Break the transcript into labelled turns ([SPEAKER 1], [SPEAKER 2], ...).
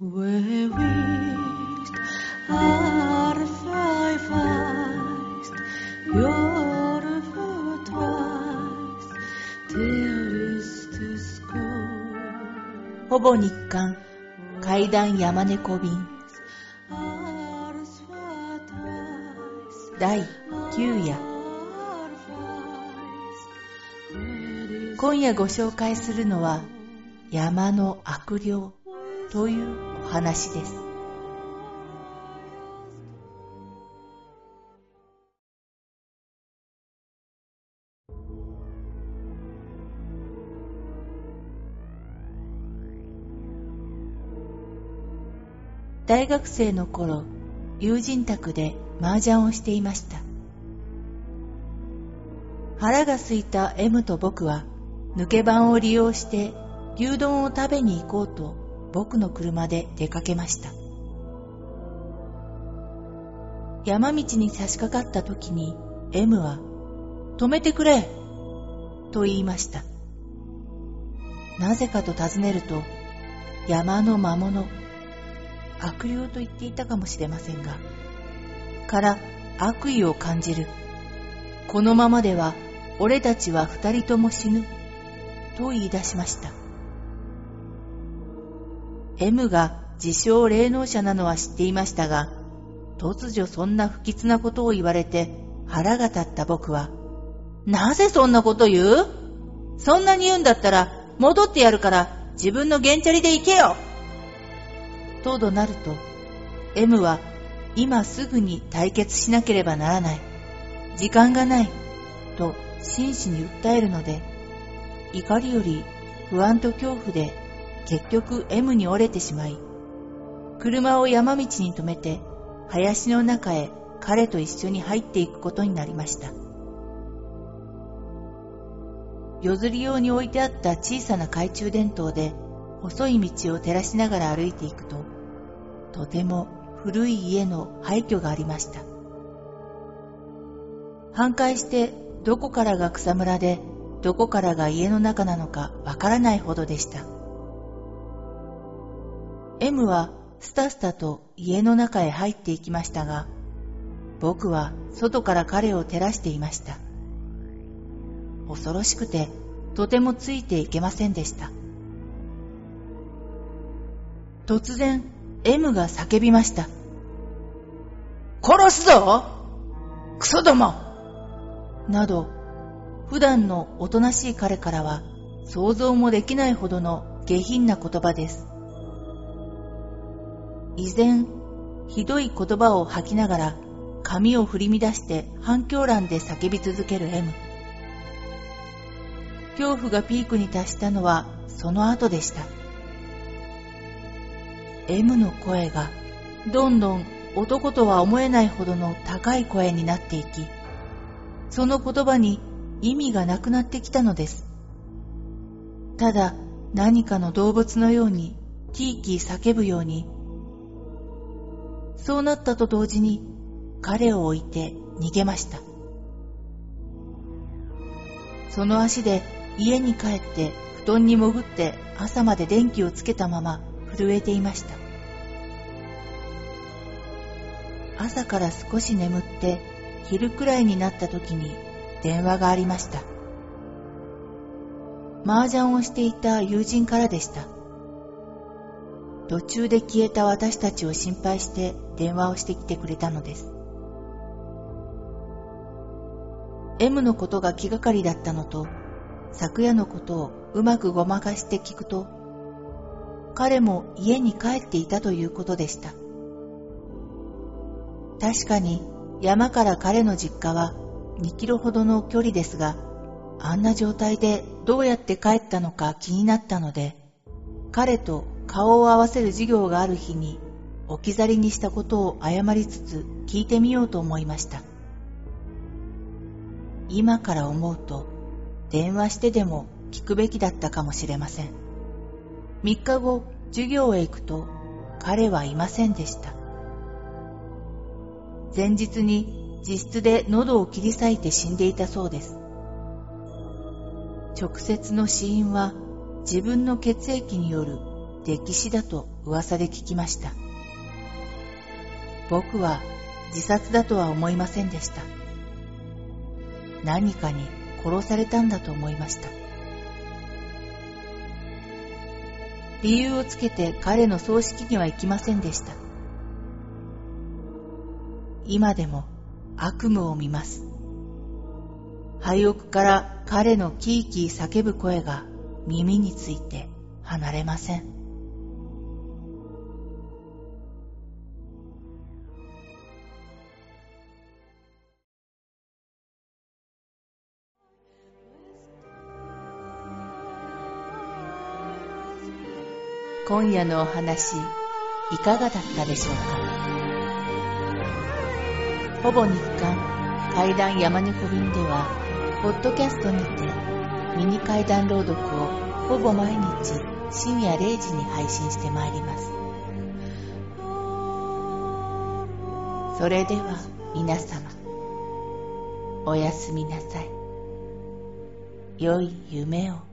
[SPEAKER 1] ほぼ日刊階段山猫便第9夜今夜ご紹介するのは山の悪霊というお話です。大学生の頃友人宅で麻雀をしていました。腹が空いた M と僕は抜け番を利用して牛丼を食べに行こうと僕の車で出かけました。山道に差し掛かった時に M は「止めてくれ!」と言いました。なぜかと尋ねると山の魔物悪霊と言っていたかもしれませんがから悪意を感じる。このままでは俺たちは二人とも死ぬ。と言い出しました。M が自称霊能者なのは知っていましたが突如そんな不吉なことを言われて腹が立った僕はなぜそんなこと言うそんなに言うんだったら戻ってやるから自分の原チャリで行けよと怒鳴ると M は今すぐに対決しなければならない時間がないと真摯に訴えるので怒りより不安と恐怖で結局 M に折れてしまい車を山道に止めて林の中へ彼と一緒に入っていくことになりました。夜釣り用に置いてあった小さな懐中電灯で細い道を照らしながら歩いていくととても古い家の廃墟がありました。半壊してどこからが草むらでどこからが家の中なのかわからないほどでした。M はスタスタと家の中へ入っていきましたが僕は外から彼を照らしていました。恐ろしくてとてもついていけませんでした。突然 M が叫びました。殺すぞクソども！など普段のおとなしい彼からは想像もできないほどの下品な言葉です。依然ひどい言葉を吐きながら髪を振り乱して反響欄で叫び続ける M 恐怖がピークに達したのはその後でした。M の声がどんどん男とは思えないほどの高い声になっていきその言葉に意味がなくなってきたのです。ただ何かの動物のようにキーキー叫ぶようにそうなったと同時に彼を置いて逃げました。その足で家に帰って布団に潜って朝まで電気をつけたまま震えていました。朝から少し眠って昼くらいになった時に電話がありました。麻雀をしていた友人からでした。途中で消えた私たちを心配して電話をしてきてくれたのです。M のことが気がかりだったのと昨夜のことをうまくごまかして聞くと彼も家に帰っていたということでした。確かに山から彼の実家は2キロほどの距離ですがあんな状態でどうやって帰ったのか気になったので彼と顔を合わせる授業がある日に置き去りにしたことを謝りつつ聞いてみようと思いました。今から思うと電話してでも聞くべきだったかもしれません。3日後授業へ行くと彼はいませんでした。前日に自室で喉を切り裂いて死んでいたそうです。直接の死因は自分の血液による溺死だと噂で聞きました。僕は自殺だとは思いませんでした。何かに殺されたんだと思いました。理由をつけて彼の葬式には行きませんでした。今でも悪夢を見ます。廃屋から彼のキーキー叫ぶ声が耳について離れません。今夜のお話、いかがだったでしょうか？ほぼ日刊怪談山猫便では、ポッドキャストにてミニ怪談朗読をほぼ毎日深夜0時に配信してまいります。それでは皆様、おやすみなさい。良い夢を。